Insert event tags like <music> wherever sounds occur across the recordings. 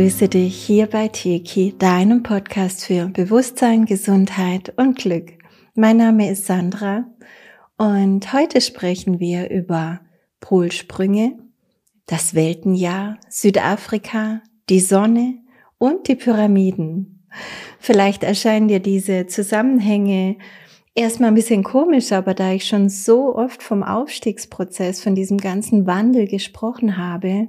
begrüße dich hier bei Teki, deinem Podcast für Bewusstsein, Gesundheit und Glück. Mein Name ist Sandra und heute sprechen wir über Polsprünge, das Weltenjahr, Südafrika, die Sonne und die Pyramiden. Vielleicht erscheinen dir diese Zusammenhänge erstmal ein bisschen komisch, aber da ich schon so oft vom Aufstiegsprozess, von diesem ganzen Wandel gesprochen habe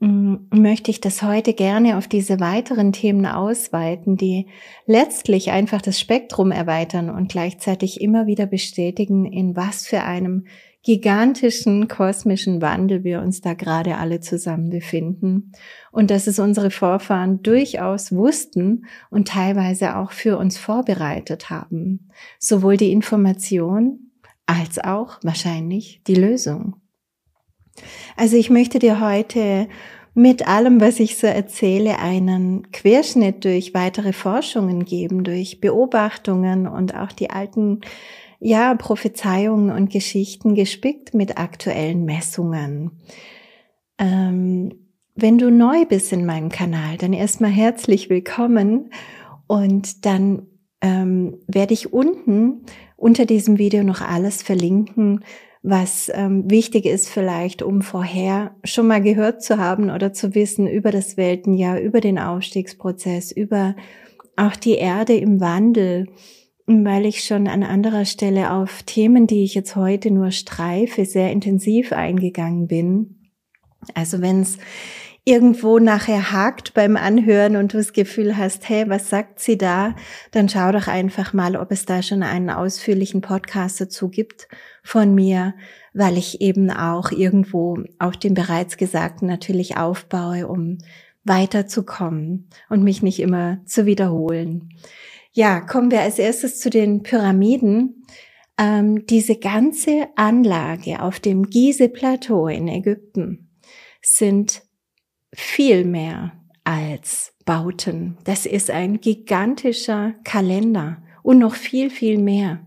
möchte ich das heute gerne auf diese weiteren Themen ausweiten, die letztlich einfach das Spektrum erweitern und gleichzeitig immer wieder bestätigen, in was für einem gigantischen kosmischen Wandel wir uns da gerade alle zusammen befinden und dass es unsere Vorfahren durchaus wussten und teilweise auch für uns vorbereitet haben. Sowohl die Information als auch wahrscheinlich die Lösung. Also ich möchte dir heute mit allem, was ich so erzähle, einen Querschnitt durch weitere Forschungen geben, durch Beobachtungen und auch die alten, ja, Prophezeiungen und Geschichten gespickt mit aktuellen Messungen. Ähm, wenn du neu bist in meinem Kanal, dann erstmal herzlich willkommen und dann ähm, werde ich unten unter diesem Video noch alles verlinken, was ähm, wichtig ist vielleicht, um vorher schon mal gehört zu haben oder zu wissen über das Weltenjahr, über den Aufstiegsprozess, über auch die Erde im Wandel, weil ich schon an anderer Stelle auf Themen, die ich jetzt heute nur streife, sehr intensiv eingegangen bin. Also wenn es irgendwo nachher hakt beim Anhören und du das Gefühl hast, hey, was sagt sie da? Dann schau doch einfach mal, ob es da schon einen ausführlichen Podcast dazu gibt von mir, weil ich eben auch irgendwo auf dem bereits Gesagten natürlich aufbaue, um weiterzukommen und mich nicht immer zu wiederholen. Ja, kommen wir als erstes zu den Pyramiden. Ähm, diese ganze Anlage auf dem Gizeh-Plateau in Ägypten sind viel mehr als Bauten. Das ist ein gigantischer Kalender und noch viel, viel mehr.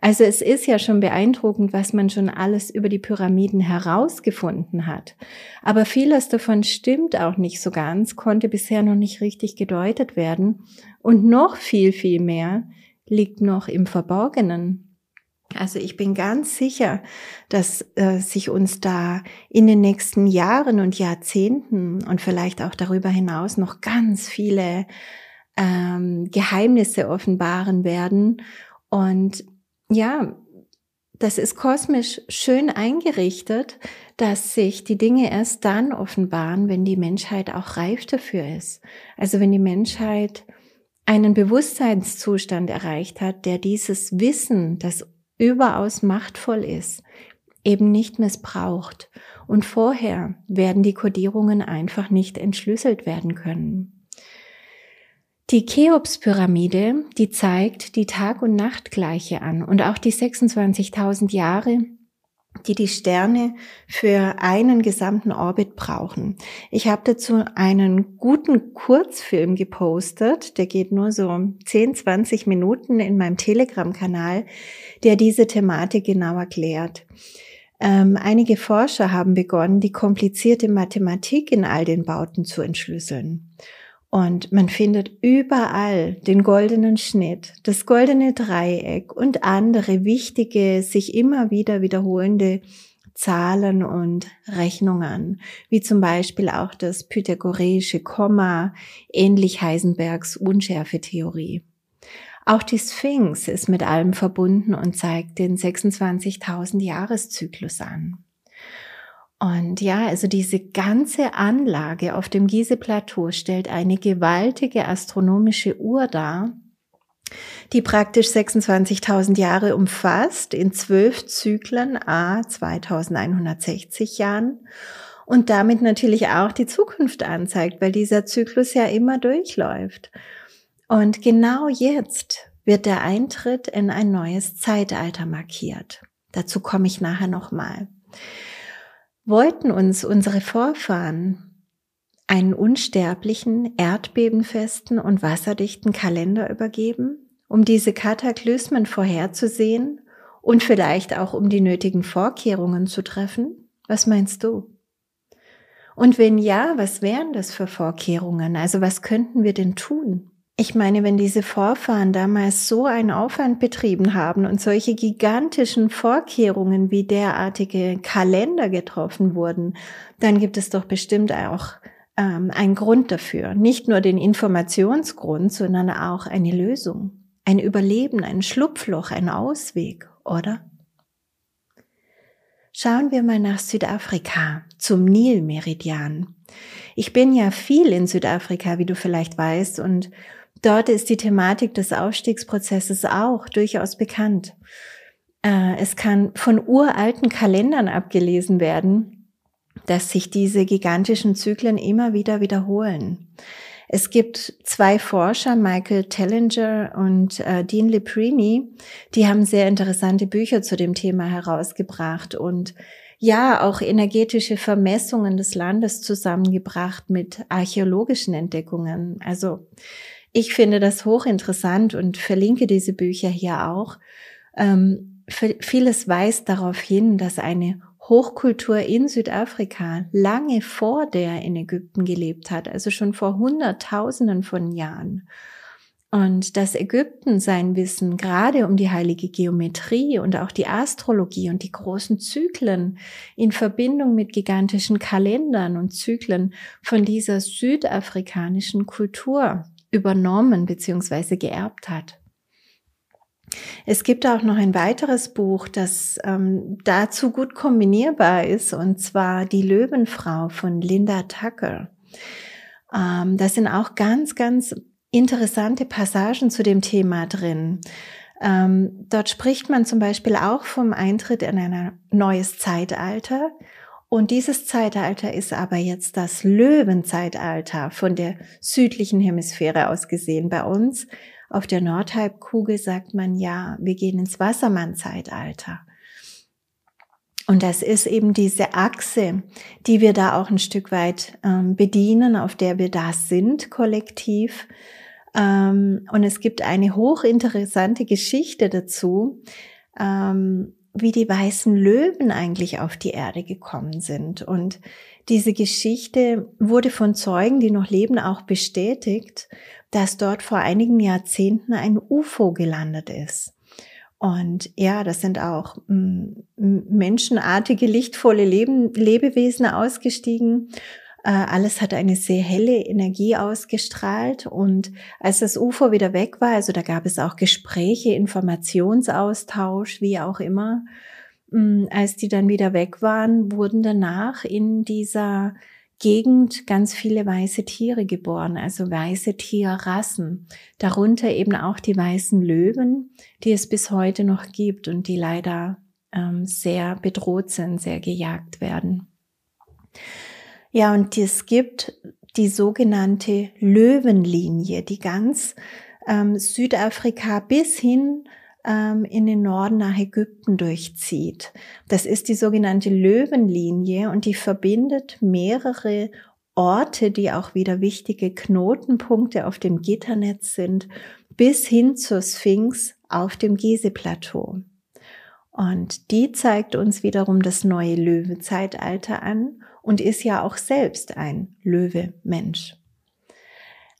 Also es ist ja schon beeindruckend, was man schon alles über die Pyramiden herausgefunden hat. Aber vieles davon stimmt auch nicht so ganz, konnte bisher noch nicht richtig gedeutet werden. Und noch viel, viel mehr liegt noch im Verborgenen. Also ich bin ganz sicher, dass äh, sich uns da in den nächsten Jahren und Jahrzehnten und vielleicht auch darüber hinaus noch ganz viele ähm, Geheimnisse offenbaren werden. Und ja, das ist kosmisch schön eingerichtet, dass sich die Dinge erst dann offenbaren, wenn die Menschheit auch reif dafür ist. Also wenn die Menschheit einen Bewusstseinszustand erreicht hat, der dieses Wissen, das überaus machtvoll ist, eben nicht missbraucht. Und vorher werden die Kodierungen einfach nicht entschlüsselt werden können. Die Cheops-Pyramide, die zeigt die Tag- und Nachtgleiche an und auch die 26.000 Jahre, die die Sterne für einen gesamten Orbit brauchen. Ich habe dazu einen guten Kurzfilm gepostet, der geht nur so 10, 20 Minuten in meinem Telegram-Kanal, der diese Thematik genau erklärt. Ähm, einige Forscher haben begonnen, die komplizierte Mathematik in all den Bauten zu entschlüsseln. Und man findet überall den goldenen Schnitt, das goldene Dreieck und andere wichtige, sich immer wieder wiederholende Zahlen und Rechnungen, wie zum Beispiel auch das pythagoreische Komma, ähnlich Heisenbergs Unschärfetheorie. Auch die Sphinx ist mit allem verbunden und zeigt den 26.000 Jahreszyklus an. Und ja, also diese ganze Anlage auf dem Gizeh-Plateau stellt eine gewaltige astronomische Uhr dar, die praktisch 26.000 Jahre umfasst, in zwölf Zyklen, a 2160 Jahren und damit natürlich auch die Zukunft anzeigt, weil dieser Zyklus ja immer durchläuft. Und genau jetzt wird der Eintritt in ein neues Zeitalter markiert. Dazu komme ich nachher nochmal. Wollten uns unsere Vorfahren einen unsterblichen, erdbebenfesten und wasserdichten Kalender übergeben, um diese Kataklysmen vorherzusehen und vielleicht auch um die nötigen Vorkehrungen zu treffen? Was meinst du? Und wenn ja, was wären das für Vorkehrungen? Also was könnten wir denn tun? Ich meine, wenn diese Vorfahren damals so einen Aufwand betrieben haben und solche gigantischen Vorkehrungen wie derartige Kalender getroffen wurden, dann gibt es doch bestimmt auch ähm, einen Grund dafür. Nicht nur den Informationsgrund, sondern auch eine Lösung, ein Überleben, ein Schlupfloch, ein Ausweg, oder? Schauen wir mal nach Südafrika, zum Nilmeridian. Ich bin ja viel in Südafrika, wie du vielleicht weißt, und dort ist die Thematik des Aufstiegsprozesses auch durchaus bekannt. Äh, es kann von uralten Kalendern abgelesen werden, dass sich diese gigantischen Zyklen immer wieder wiederholen. Es gibt zwei Forscher, Michael Tellinger und äh, Dean Leprini, die haben sehr interessante Bücher zu dem Thema herausgebracht und ja, auch energetische Vermessungen des Landes zusammengebracht mit archäologischen Entdeckungen. Also ich finde das hochinteressant und verlinke diese Bücher hier auch. Ähm, vieles weist darauf hin, dass eine Hochkultur in Südafrika lange vor der in Ägypten gelebt hat, also schon vor Hunderttausenden von Jahren. Und dass Ägypten sein Wissen gerade um die heilige Geometrie und auch die Astrologie und die großen Zyklen in Verbindung mit gigantischen Kalendern und Zyklen von dieser südafrikanischen Kultur übernommen bzw. geerbt hat. Es gibt auch noch ein weiteres Buch, das ähm, dazu gut kombinierbar ist, und zwar Die Löwenfrau von Linda Tucker. Ähm, da sind auch ganz, ganz interessante Passagen zu dem Thema drin. Ähm, dort spricht man zum Beispiel auch vom Eintritt in ein neues Zeitalter. Und dieses Zeitalter ist aber jetzt das Löwenzeitalter von der südlichen Hemisphäre aus gesehen. Bei uns auf der Nordhalbkugel sagt man ja, wir gehen ins Wassermann-Zeitalter. Und das ist eben diese Achse, die wir da auch ein Stück weit ähm, bedienen, auf der wir da sind, kollektiv. Ähm, und es gibt eine hochinteressante Geschichte dazu, ähm, wie die weißen Löwen eigentlich auf die Erde gekommen sind. Und diese Geschichte wurde von Zeugen, die noch leben, auch bestätigt, dass dort vor einigen Jahrzehnten ein UFO gelandet ist. Und ja, das sind auch mm, menschenartige, lichtvolle Leben, Lebewesen ausgestiegen. Äh, alles hat eine sehr helle Energie ausgestrahlt. Und als das UFO wieder weg war, also da gab es auch Gespräche, Informationsaustausch, wie auch immer, mm, als die dann wieder weg waren, wurden danach in dieser Gegend ganz viele weiße Tiere geboren, also weiße Tierrassen, darunter eben auch die weißen Löwen, die es bis heute noch gibt und die leider ähm, sehr bedroht sind, sehr gejagt werden. Ja, und es gibt die sogenannte Löwenlinie, die ganz ähm, Südafrika bis hin ähm, in den Norden nach Ägypten durchzieht. Das ist die sogenannte Löwenlinie und die verbindet mehrere Orte, die auch wieder wichtige Knotenpunkte auf dem Gitternetz sind, bis hin zur Sphinx auf dem Gizeh-Plateau. Und die zeigt uns wiederum das neue Löwezeitalter an und ist ja auch selbst ein Löwe-Mensch.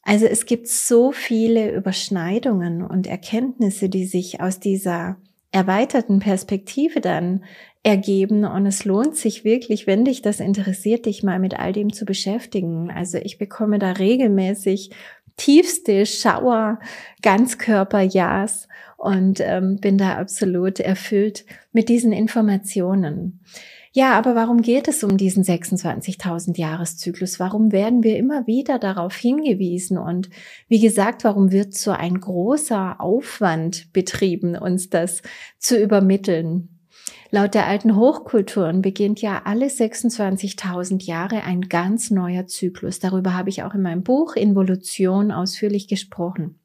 Also es gibt so viele Überschneidungen und Erkenntnisse, die sich aus dieser erweiterten Perspektive dann ergeben und es lohnt sich wirklich, wenn dich das interessiert, dich mal mit all dem zu beschäftigen. Also ich bekomme da regelmäßig tiefste Schauer, Ganzkörper-Ja's und ähm, bin da absolut erfüllt mit diesen Informationen. Ja, aber warum geht es um diesen 26.000 Jahreszyklus? Warum werden wir immer wieder darauf hingewiesen? Und wie gesagt, warum wird so ein großer Aufwand betrieben, uns das zu übermitteln? Laut der alten Hochkulturen beginnt ja alle 26.000 Jahre ein ganz neuer Zyklus. Darüber habe ich auch in meinem Buch Involution ausführlich gesprochen.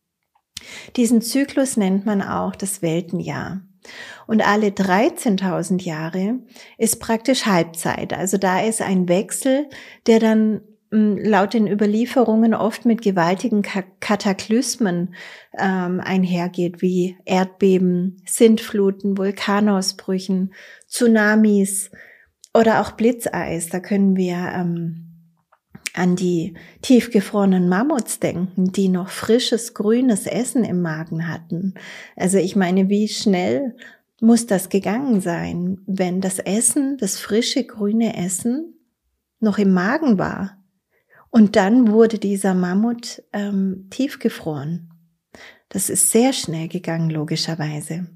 Diesen Zyklus nennt man auch das Weltenjahr. Und alle 13.000 Jahre ist praktisch Halbzeit. Also da ist ein Wechsel, der dann hm, laut den Überlieferungen oft mit gewaltigen Kataklysmen ähm, einhergeht, wie Erdbeben, Sintfluten, Vulkanausbrüchen, Tsunamis oder auch Blitzeis. Da können wir ähm, an die tiefgefrorenen Mammuts denken, die noch frisches grünes Essen im Magen hatten. Also ich meine, wie schnell muss das gegangen sein, wenn das Essen, das frische grüne Essen noch im Magen war. Und dann wurde dieser Mammut ähm, tiefgefroren. Das ist sehr schnell gegangen, logischerweise.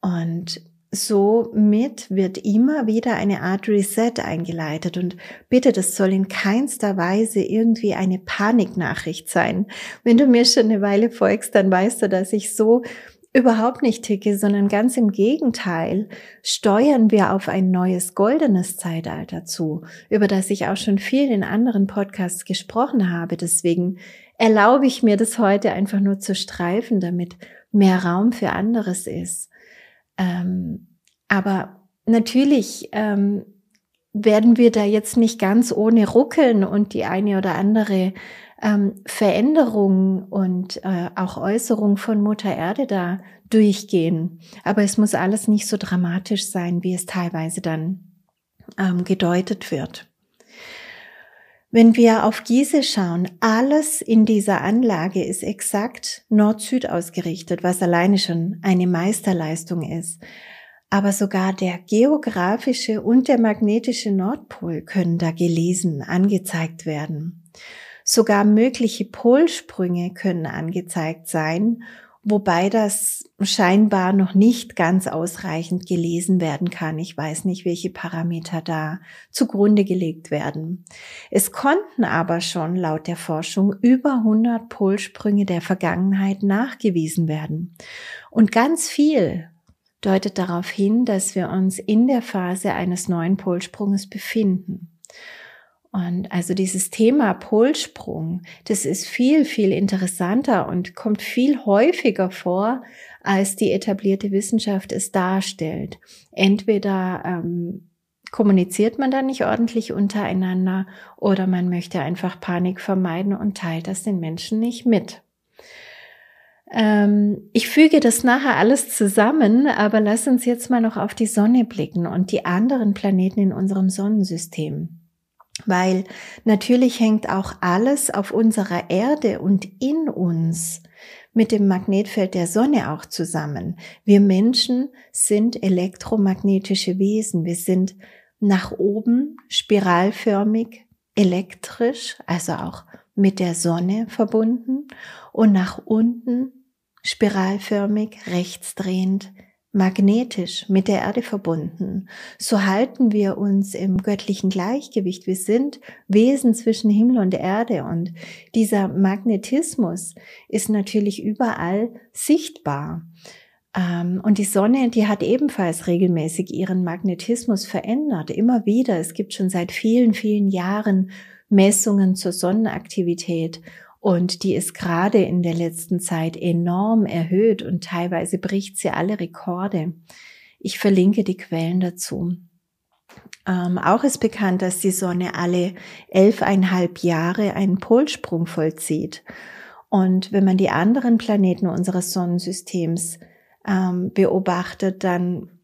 Und somit wird immer wieder eine Art Reset eingeleitet. Und bitte, das soll in keinster Weise irgendwie eine Paniknachricht sein. Wenn du mir schon eine Weile folgst, dann weißt du, dass ich so überhaupt nicht ticke, sondern ganz im Gegenteil steuern wir auf ein neues goldenes Zeitalter zu, über das ich auch schon viel in anderen Podcasts gesprochen habe. Deswegen erlaube ich mir das heute einfach nur zu streifen, damit mehr Raum für anderes ist. Ähm, aber natürlich ähm, werden wir da jetzt nicht ganz ohne Ruckeln und die eine oder andere ähm, Veränderung und äh, auch Äußerung von Mutter Erde da durchgehen. Aber es muss alles nicht so dramatisch sein, wie es teilweise dann ähm, gedeutet wird. Wenn wir auf Giese schauen, alles in dieser Anlage ist exakt Nord-Süd ausgerichtet, was alleine schon eine Meisterleistung ist. Aber sogar der geografische und der magnetische Nordpol können da gelesen, angezeigt werden. Sogar mögliche Polsprünge können angezeigt sein wobei das scheinbar noch nicht ganz ausreichend gelesen werden kann. Ich weiß nicht, welche Parameter da zugrunde gelegt werden. Es konnten aber schon laut der Forschung über 100 Polsprünge der Vergangenheit nachgewiesen werden. Und ganz viel deutet darauf hin, dass wir uns in der Phase eines neuen Polsprunges befinden. Und also dieses Thema Polsprung, das ist viel, viel interessanter und kommt viel häufiger vor, als die etablierte Wissenschaft es darstellt. Entweder ähm, kommuniziert man da nicht ordentlich untereinander oder man möchte einfach Panik vermeiden und teilt das den Menschen nicht mit. Ähm, ich füge das nachher alles zusammen, aber lass uns jetzt mal noch auf die Sonne blicken und die anderen Planeten in unserem Sonnensystem weil natürlich hängt auch alles auf unserer Erde und in uns mit dem Magnetfeld der Sonne auch zusammen. Wir Menschen sind elektromagnetische Wesen. Wir sind nach oben spiralförmig elektrisch, also auch mit der Sonne verbunden und nach unten spiralförmig rechtsdrehend magnetisch mit der Erde verbunden. So halten wir uns im göttlichen Gleichgewicht. Wir sind Wesen zwischen Himmel und Erde und dieser Magnetismus ist natürlich überall sichtbar. Ähm, und die Sonne, die hat ebenfalls regelmäßig ihren Magnetismus verändert, immer wieder. Es gibt schon seit vielen, vielen Jahren Messungen zur Sonnenaktivität und die ist gerade in der letzten Zeit enorm erhöht und teilweise bricht sie alle Rekorde. Ich verlinke die Quellen dazu. Ähm, auch ist bekannt, dass die Sonne alle elfeinhalb Jahre einen Polsprung vollzieht. Und wenn man die anderen Planeten unseres Sonnensystems ähm, beobachtet, dann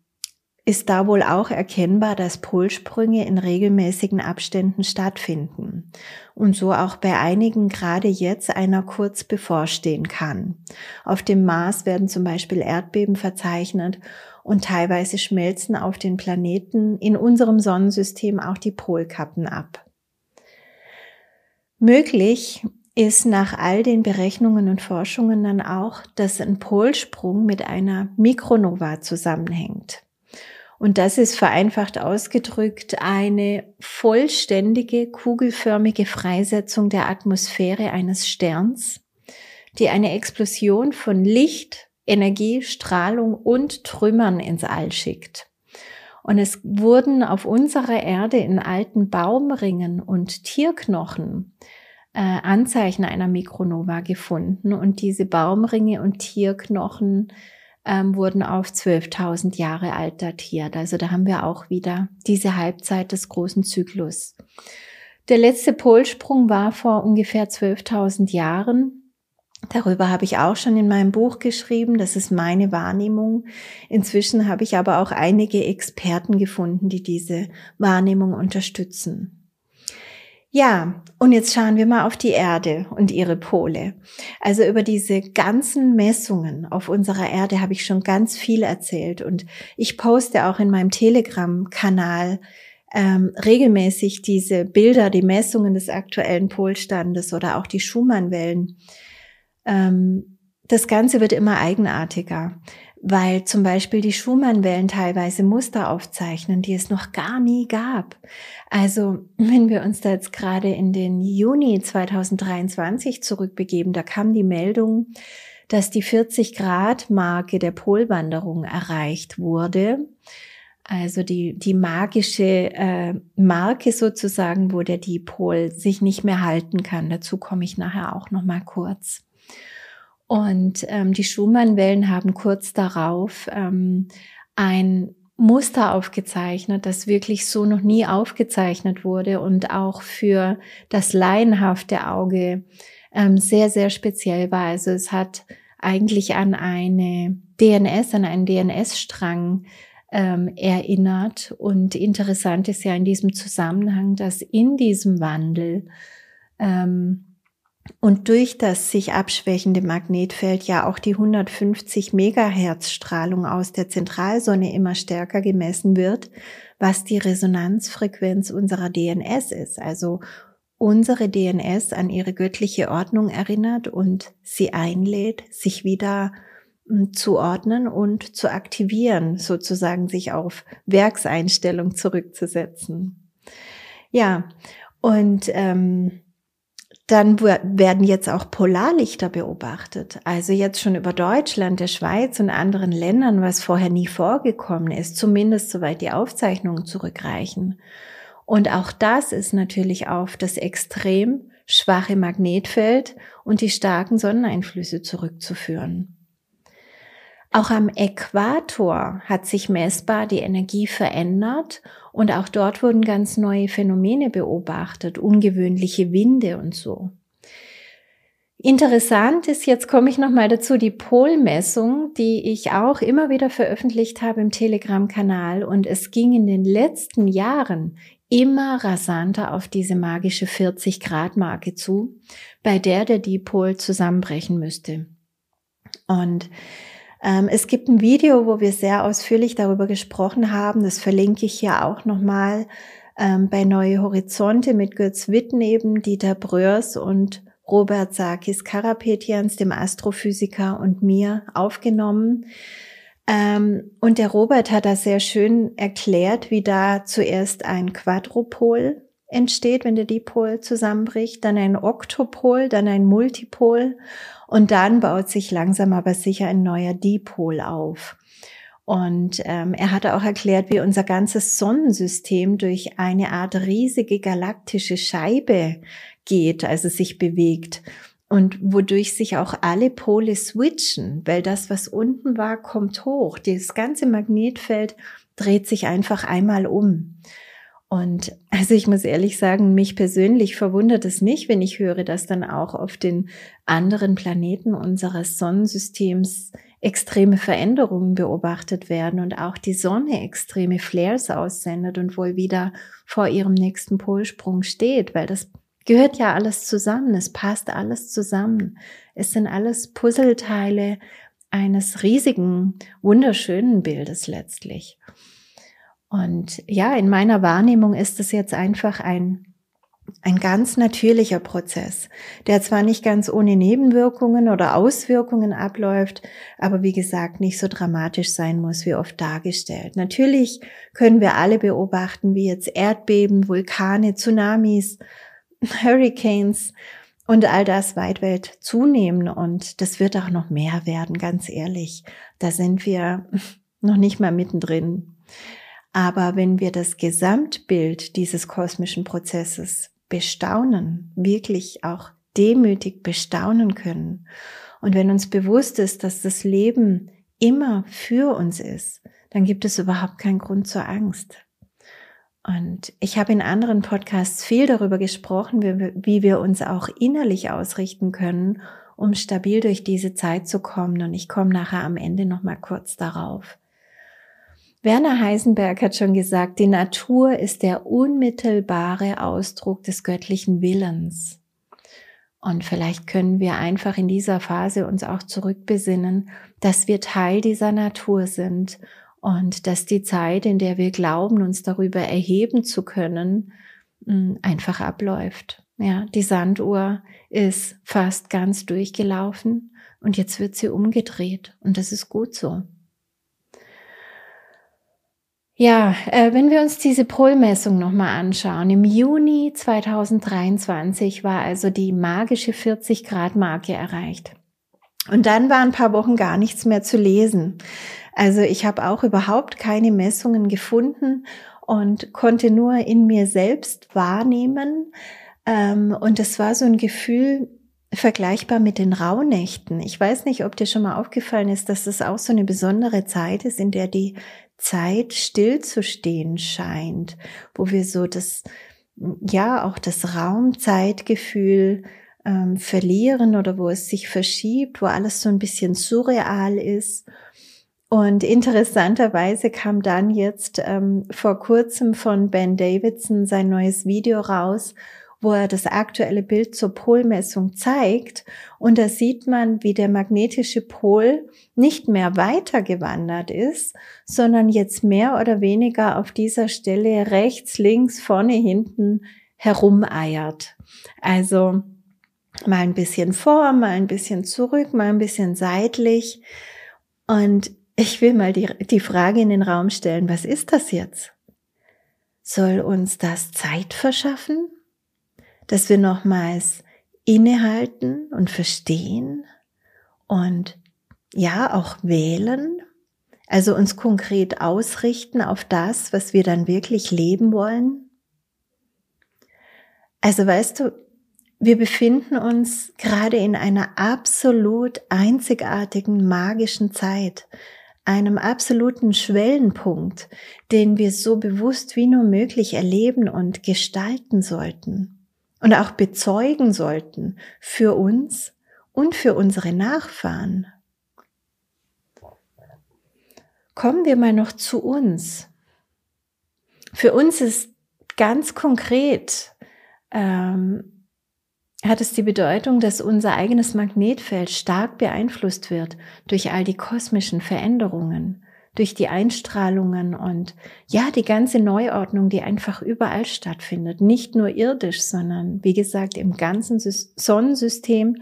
ist da wohl auch erkennbar, dass Polsprünge in regelmäßigen Abständen stattfinden und so auch bei einigen gerade jetzt einer kurz bevorstehen kann. Auf dem Mars werden zum Beispiel Erdbeben verzeichnet und teilweise schmelzen auf den Planeten in unserem Sonnensystem auch die Polkappen ab. Möglich ist nach all den Berechnungen und Forschungen dann auch, dass ein Polsprung mit einer Mikronova zusammenhängt. Und das ist vereinfacht ausgedrückt eine vollständige kugelförmige Freisetzung der Atmosphäre eines Sterns, die eine Explosion von Licht, Energie, Strahlung und Trümmern ins All schickt. Und es wurden auf unserer Erde in alten Baumringen und Tierknochen äh, Anzeichen einer Mikronova gefunden. Und diese Baumringe und Tierknochen ähm, wurden auf 12.000 Jahre alt datiert. Also da haben wir auch wieder diese Halbzeit des großen Zyklus. Der letzte Polsprung war vor ungefähr 12.000 Jahren. Darüber habe ich auch schon in meinem Buch geschrieben. Das ist meine Wahrnehmung. Inzwischen habe ich aber auch einige Experten gefunden, die diese Wahrnehmung unterstützen. Ja, und jetzt schauen wir mal auf die Erde und ihre Pole. Also über diese ganzen Messungen auf unserer Erde habe ich schon ganz viel erzählt und ich poste auch in meinem Telegram-Kanal ähm, regelmäßig diese Bilder, die Messungen des aktuellen Polstandes oder auch die Schumann-Wellen. Ähm, das Ganze wird immer eigenartiger weil zum Beispiel die Schumann-Wellen teilweise Muster aufzeichnen, die es noch gar nie gab. Also <laughs> wenn wir uns da jetzt gerade in den Juni 2023 zurückbegeben, da kam die Meldung, dass die 40 Grad Marke der Polwanderung erreicht wurde. Also die, die magische äh, Marke sozusagen, wo der Dipol sich nicht mehr halten kann. Dazu komme ich nachher auch noch mal kurz. Und ähm, die Schumann-Wellen haben kurz darauf ähm, ein Muster aufgezeichnet, das wirklich so noch nie aufgezeichnet wurde und auch für das laienhafte Auge ähm, sehr, sehr speziell war. Also es hat eigentlich an eine DNS, an einen DNS-Strang ähm, erinnert. Und interessant ist ja in diesem Zusammenhang, dass in diesem Wandel ähm, und durch das sich abschwächende Magnetfeld ja auch die 150 Megahertz Strahlung aus der Zentralsonne immer stärker gemessen wird, was die Resonanzfrequenz unserer DNS ist. Also unsere DNS an ihre göttliche Ordnung erinnert und sie einlädt, sich wieder hm, zu ordnen und zu aktivieren, sozusagen sich auf Werkseinstellung zurückzusetzen. Ja, und ähm, dann werden jetzt auch Polarlichter beobachtet. Also jetzt schon über Deutschland, der Schweiz und anderen Ländern, was vorher nie vorgekommen ist, zumindest soweit die Aufzeichnungen zurückreichen. Und auch das ist natürlich auf das extrem schwache Magnetfeld und die starken Sonneneinflüsse zurückzuführen. Auch am Äquator hat sich messbar die Energie verändert und auch dort wurden ganz neue Phänomene beobachtet, ungewöhnliche Winde und so. Interessant ist, jetzt komme ich nochmal dazu, die Polmessung, die ich auch immer wieder veröffentlicht habe im Telegram-Kanal. Und es ging in den letzten Jahren immer rasanter auf diese magische 40-Grad-Marke zu, bei der der Dipol zusammenbrechen müsste. Und es gibt ein Video, wo wir sehr ausführlich darüber gesprochen haben. Das verlinke ich hier auch nochmal ähm, bei Neue Horizonte mit Götz Wittneben, Dieter Bröers und Robert Sakis Karapetians, dem Astrophysiker und mir aufgenommen. Ähm, und der Robert hat da sehr schön erklärt, wie da zuerst ein Quadrupol entsteht, wenn der Dipol zusammenbricht, dann ein Oktopol, dann ein Multipol und dann baut sich langsam aber sicher ein neuer Dipol auf. Und ähm, er hatte auch erklärt, wie unser ganzes Sonnensystem durch eine Art riesige galaktische Scheibe geht, also sich bewegt und wodurch sich auch alle Pole switchen, weil das, was unten war, kommt hoch. Das ganze Magnetfeld dreht sich einfach einmal um. Und also ich muss ehrlich sagen, mich persönlich verwundert es nicht, wenn ich höre, dass dann auch auf den anderen Planeten unseres Sonnensystems extreme Veränderungen beobachtet werden und auch die Sonne extreme Flares aussendet und wohl wieder vor ihrem nächsten Polsprung steht, weil das gehört ja alles zusammen, es passt alles zusammen. Es sind alles Puzzleteile eines riesigen, wunderschönen Bildes letztlich. Und ja, in meiner Wahrnehmung ist es jetzt einfach ein, ein ganz natürlicher Prozess, der zwar nicht ganz ohne Nebenwirkungen oder Auswirkungen abläuft, aber wie gesagt nicht so dramatisch sein muss, wie oft dargestellt. Natürlich können wir alle beobachten, wie jetzt Erdbeben, Vulkane, Tsunamis, <laughs> Hurricanes und all das Weitwelt zunehmen und das wird auch noch mehr werden, ganz ehrlich. Da sind wir <laughs> noch nicht mal mittendrin. Aber wenn wir das Gesamtbild dieses kosmischen Prozesses bestaunen, wirklich auch demütig bestaunen können, und wenn uns bewusst ist, dass das Leben immer für uns ist, dann gibt es überhaupt keinen Grund zur Angst. Und ich habe in anderen Podcasts viel darüber gesprochen, wie wir uns auch innerlich ausrichten können, um stabil durch diese Zeit zu kommen. Und ich komme nachher am Ende noch mal kurz darauf. Werner Heisenberg hat schon gesagt, die Natur ist der unmittelbare Ausdruck des göttlichen Willens. Und vielleicht können wir einfach in dieser Phase uns auch zurückbesinnen, dass wir Teil dieser Natur sind und dass die Zeit, in der wir glauben, uns darüber erheben zu können, mm, einfach abläuft. Ja, die Sanduhr ist fast ganz durchgelaufen und jetzt wird sie umgedreht und das ist gut so. Ja, äh, wenn wir uns diese Polmessung nochmal anschauen, im Juni 2023 war also die magische 40 Grad Marke erreicht. Und dann war ein paar Wochen gar nichts mehr zu lesen. Also ich habe auch überhaupt keine Messungen gefunden und konnte nur in mir selbst wahrnehmen. Ähm, und es war so ein Gefühl, vergleichbar mit den Rauhnächten. Ich weiß nicht, ob dir schon mal aufgefallen ist, dass es auch so eine besondere Zeit ist, in der die Zeit stillzustehen scheint, wo wir so das, ja, auch das Raumzeitgefühl ähm, verlieren oder wo es sich verschiebt, wo alles so ein bisschen surreal ist. Und interessanterweise kam dann jetzt ähm, vor kurzem von Ben Davidson sein neues Video raus, wo er das aktuelle Bild zur Polmessung zeigt. Und da sieht man, wie der magnetische Pol nicht mehr weiter gewandert ist, sondern jetzt mehr oder weniger auf dieser Stelle rechts, links, vorne, hinten herumeiert. Also mal ein bisschen vor, mal ein bisschen zurück, mal ein bisschen seitlich. Und ich will mal die, die Frage in den Raum stellen, was ist das jetzt? Soll uns das Zeit verschaffen? Dass wir nochmals innehalten und verstehen und ja auch wählen, also uns konkret ausrichten auf das, was wir dann wirklich leben wollen. Also weißt du, wir befinden uns gerade in einer absolut einzigartigen magischen Zeit, einem absoluten Schwellenpunkt, den wir so bewusst wie nur möglich erleben und gestalten sollten und auch bezeugen sollten für uns und für unsere Nachfahren. Kommen wir mal noch zu uns. Für uns ist ganz konkret, ähm, hat es die Bedeutung, dass unser eigenes Magnetfeld stark beeinflusst wird durch all die kosmischen Veränderungen, durch die Einstrahlungen und ja, die ganze Neuordnung, die einfach überall stattfindet. Nicht nur irdisch, sondern wie gesagt im ganzen Sonnensystem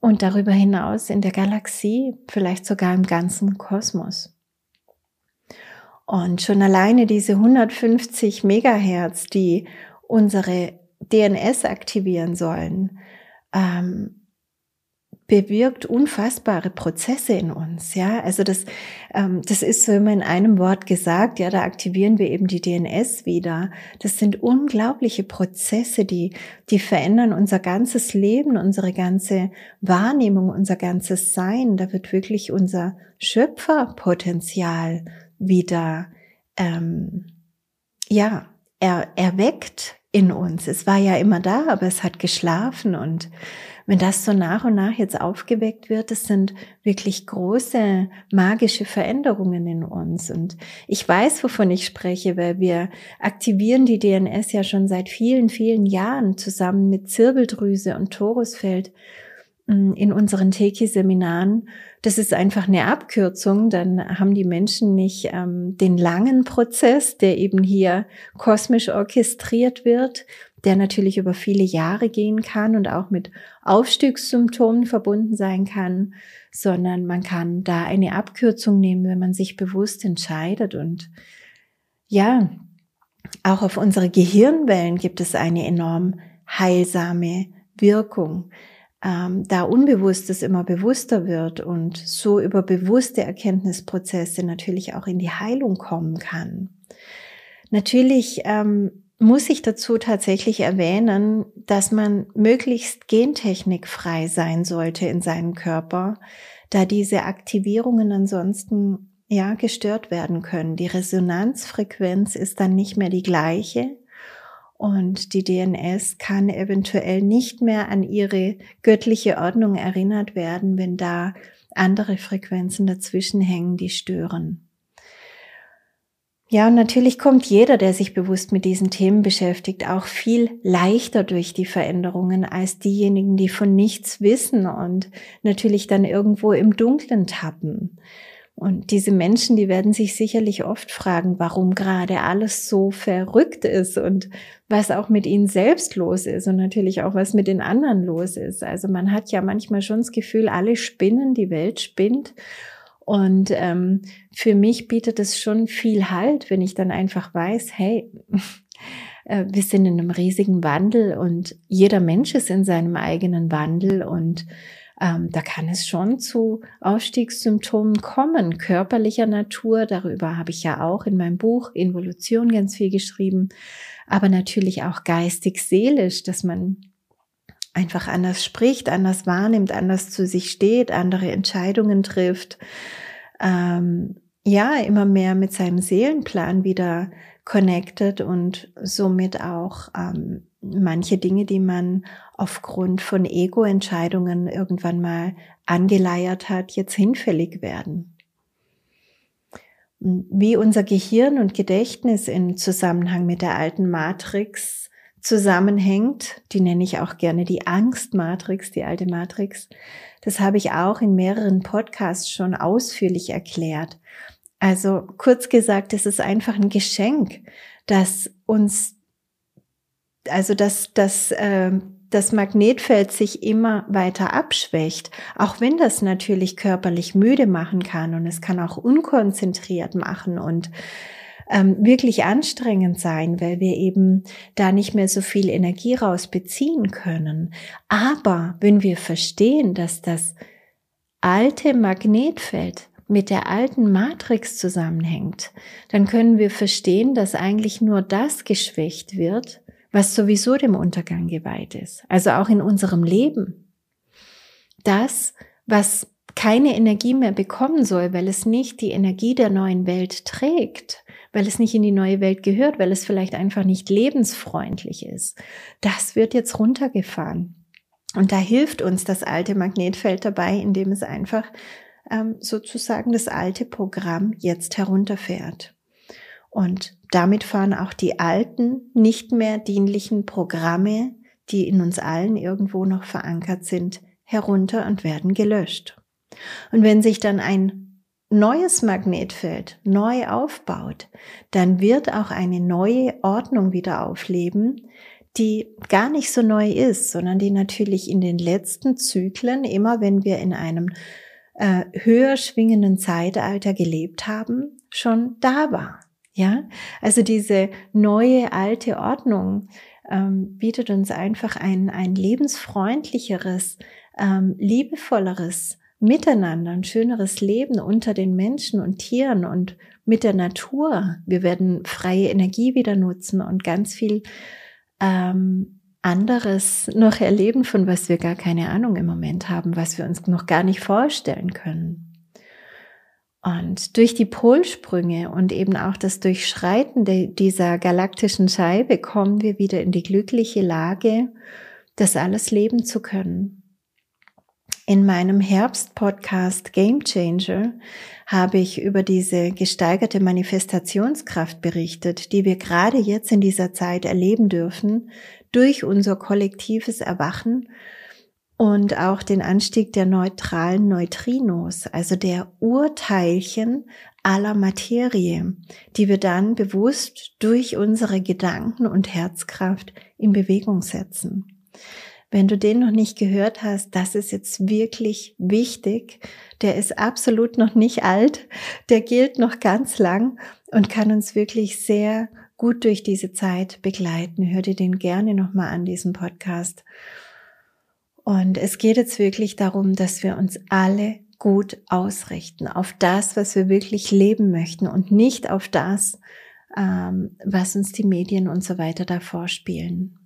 und darüber hinaus in der Galaxie, vielleicht sogar im ganzen Kosmos. Und schon alleine diese 150 Megahertz, die unsere DNS aktivieren sollen, ähm, bewirkt unfassbare Prozesse in uns. Ja, also das, ähm, das ist so immer in einem Wort gesagt. Ja, da aktivieren wir eben die DNS wieder. Das sind unglaubliche Prozesse, die, die verändern unser ganzes Leben, unsere ganze Wahrnehmung, unser ganzes Sein. Da wird wirklich unser Schöpferpotenzial wieder, ähm, ja, er, erweckt in uns. Es war ja immer da, aber es hat geschlafen und wenn das so nach und nach jetzt aufgeweckt wird, das sind wirklich große magische Veränderungen in uns. Und ich weiß, wovon ich spreche, weil wir aktivieren die DNS ja schon seit vielen, vielen Jahren zusammen mit Zirbeldrüse und Torusfeld mm, in unseren Teki-Seminaren. Das ist einfach eine Abkürzung. Dann haben die Menschen nicht ähm, den langen Prozess, der eben hier kosmisch orchestriert wird, der natürlich über viele Jahre gehen kann und auch mit Aufstiegssymptomen verbunden sein kann, sondern man kann da eine Abkürzung nehmen, wenn man sich bewusst entscheidet. Und ja, auch auf unsere Gehirnwellen gibt es eine enorm heilsame Wirkung. Ähm, da Unbewusstes immer bewusster wird und so über bewusste Erkenntnisprozesse natürlich auch in die Heilung kommen kann. Natürlich ähm, muss ich dazu tatsächlich erwähnen, dass man möglichst gentechnikfrei sein sollte in seinem Körper, da diese Aktivierungen ansonsten ja gestört werden können. Die Resonanzfrequenz ist dann nicht mehr die gleiche und die DNS kann eventuell nicht mehr an ihre göttliche Ordnung erinnert werden, wenn da andere Frequenzen dazwischen hängen, die stören. Ja, und natürlich kommt jeder, der sich bewusst mit diesen Themen beschäftigt, auch viel leichter durch die Veränderungen als diejenigen, die von nichts wissen und natürlich dann irgendwo im Dunklen tappen. Und diese Menschen, die werden sich sicherlich oft fragen, warum gerade alles so verrückt ist und was auch mit ihnen selbst los ist und natürlich auch was mit den anderen los ist. Also man hat ja manchmal schon das Gefühl, alle spinnen, die Welt spinnt. Und ähm, für mich bietet es schon viel Halt, wenn ich dann einfach weiß, hey, <laughs> äh, wir sind in einem riesigen Wandel und jeder Mensch ist in seinem eigenen Wandel und ähm, da kann es schon zu Ausstiegssymptomen kommen, körperlicher Natur. Darüber habe ich ja auch in meinem Buch Involution ganz viel geschrieben, aber natürlich auch geistig-seelisch, dass man einfach anders spricht, anders wahrnimmt, anders zu sich steht, andere Entscheidungen trifft, ähm, ja, immer mehr mit seinem Seelenplan wieder connected und somit auch ähm, manche Dinge, die man aufgrund von Ego-Entscheidungen irgendwann mal angeleiert hat, jetzt hinfällig werden. Wie unser Gehirn und Gedächtnis in Zusammenhang mit der alten Matrix zusammenhängt, die nenne ich auch gerne die Angstmatrix, die alte Matrix, das habe ich auch in mehreren Podcasts schon ausführlich erklärt. Also kurz gesagt, es ist einfach ein Geschenk, dass uns, also dass, dass äh, das Magnetfeld sich immer weiter abschwächt, auch wenn das natürlich körperlich müde machen kann und es kann auch unkonzentriert machen und ähm, wirklich anstrengend sein, weil wir eben da nicht mehr so viel Energie raus beziehen können. Aber wenn wir verstehen, dass das alte Magnetfeld mit der alten Matrix zusammenhängt, dann können wir verstehen, dass eigentlich nur das geschwächt wird, was sowieso dem Untergang geweiht ist. Also auch in unserem Leben. Das, was keine Energie mehr bekommen soll, weil es nicht die Energie der neuen Welt trägt, weil es nicht in die neue Welt gehört, weil es vielleicht einfach nicht lebensfreundlich ist. Das wird jetzt runtergefahren. Und da hilft uns das alte Magnetfeld dabei, indem es einfach ähm, sozusagen das alte Programm jetzt herunterfährt. Und damit fahren auch die alten, nicht mehr dienlichen Programme, die in uns allen irgendwo noch verankert sind, herunter und werden gelöscht. Und wenn sich dann ein neues Magnetfeld neu aufbaut, dann wird auch eine neue Ordnung wieder aufleben, die gar nicht so neu ist, sondern die natürlich in den letzten Zyklen, immer wenn wir in einem äh, höher schwingenden Zeitalter gelebt haben, schon da war. Ja, also diese neue alte Ordnung ähm, bietet uns einfach ein, ein lebensfreundlicheres, ähm, liebevolleres Miteinander, ein schöneres Leben unter den Menschen und Tieren und mit der Natur. Wir werden freie Energie wieder nutzen und ganz viel ähm, anderes noch erleben, von was wir gar keine Ahnung im Moment haben, was wir uns noch gar nicht vorstellen können. Und durch die Polsprünge und eben auch das Durchschreiten dieser galaktischen Scheibe kommen wir wieder in die glückliche Lage, das alles leben zu können. In meinem Herbst-Podcast Game Changer habe ich über diese gesteigerte Manifestationskraft berichtet, die wir gerade jetzt in dieser Zeit erleben dürfen durch unser kollektives Erwachen und auch den Anstieg der neutralen Neutrinos, also der Urteilchen aller Materie, die wir dann bewusst durch unsere Gedanken und Herzkraft in Bewegung setzen. Wenn du den noch nicht gehört hast, das ist jetzt wirklich wichtig. Der ist absolut noch nicht alt. Der gilt noch ganz lang und kann uns wirklich sehr gut durch diese Zeit begleiten. Hör dir den gerne nochmal an, diesen Podcast. Und es geht jetzt wirklich darum, dass wir uns alle gut ausrichten auf das, was wir wirklich leben möchten und nicht auf das, ähm, was uns die Medien und so weiter da vorspielen.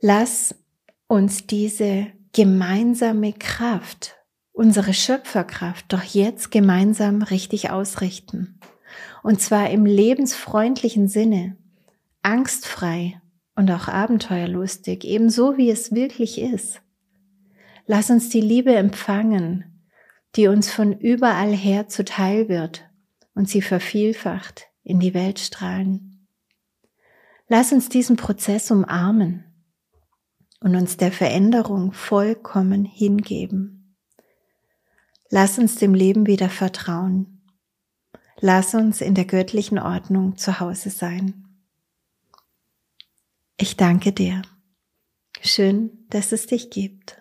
Lass uns diese gemeinsame Kraft, unsere Schöpferkraft doch jetzt gemeinsam richtig ausrichten. Und zwar im lebensfreundlichen Sinne, angstfrei und auch abenteuerlustig, ebenso wie es wirklich ist. Lass uns die Liebe empfangen, die uns von überall her zuteil wird und sie vervielfacht in die Welt strahlen. Lass uns diesen Prozess umarmen und uns der Veränderung vollkommen hingeben. Lass uns dem Leben wieder vertrauen. Lass uns in der göttlichen Ordnung zu Hause sein. Ich danke dir. Schön, dass es dich gibt.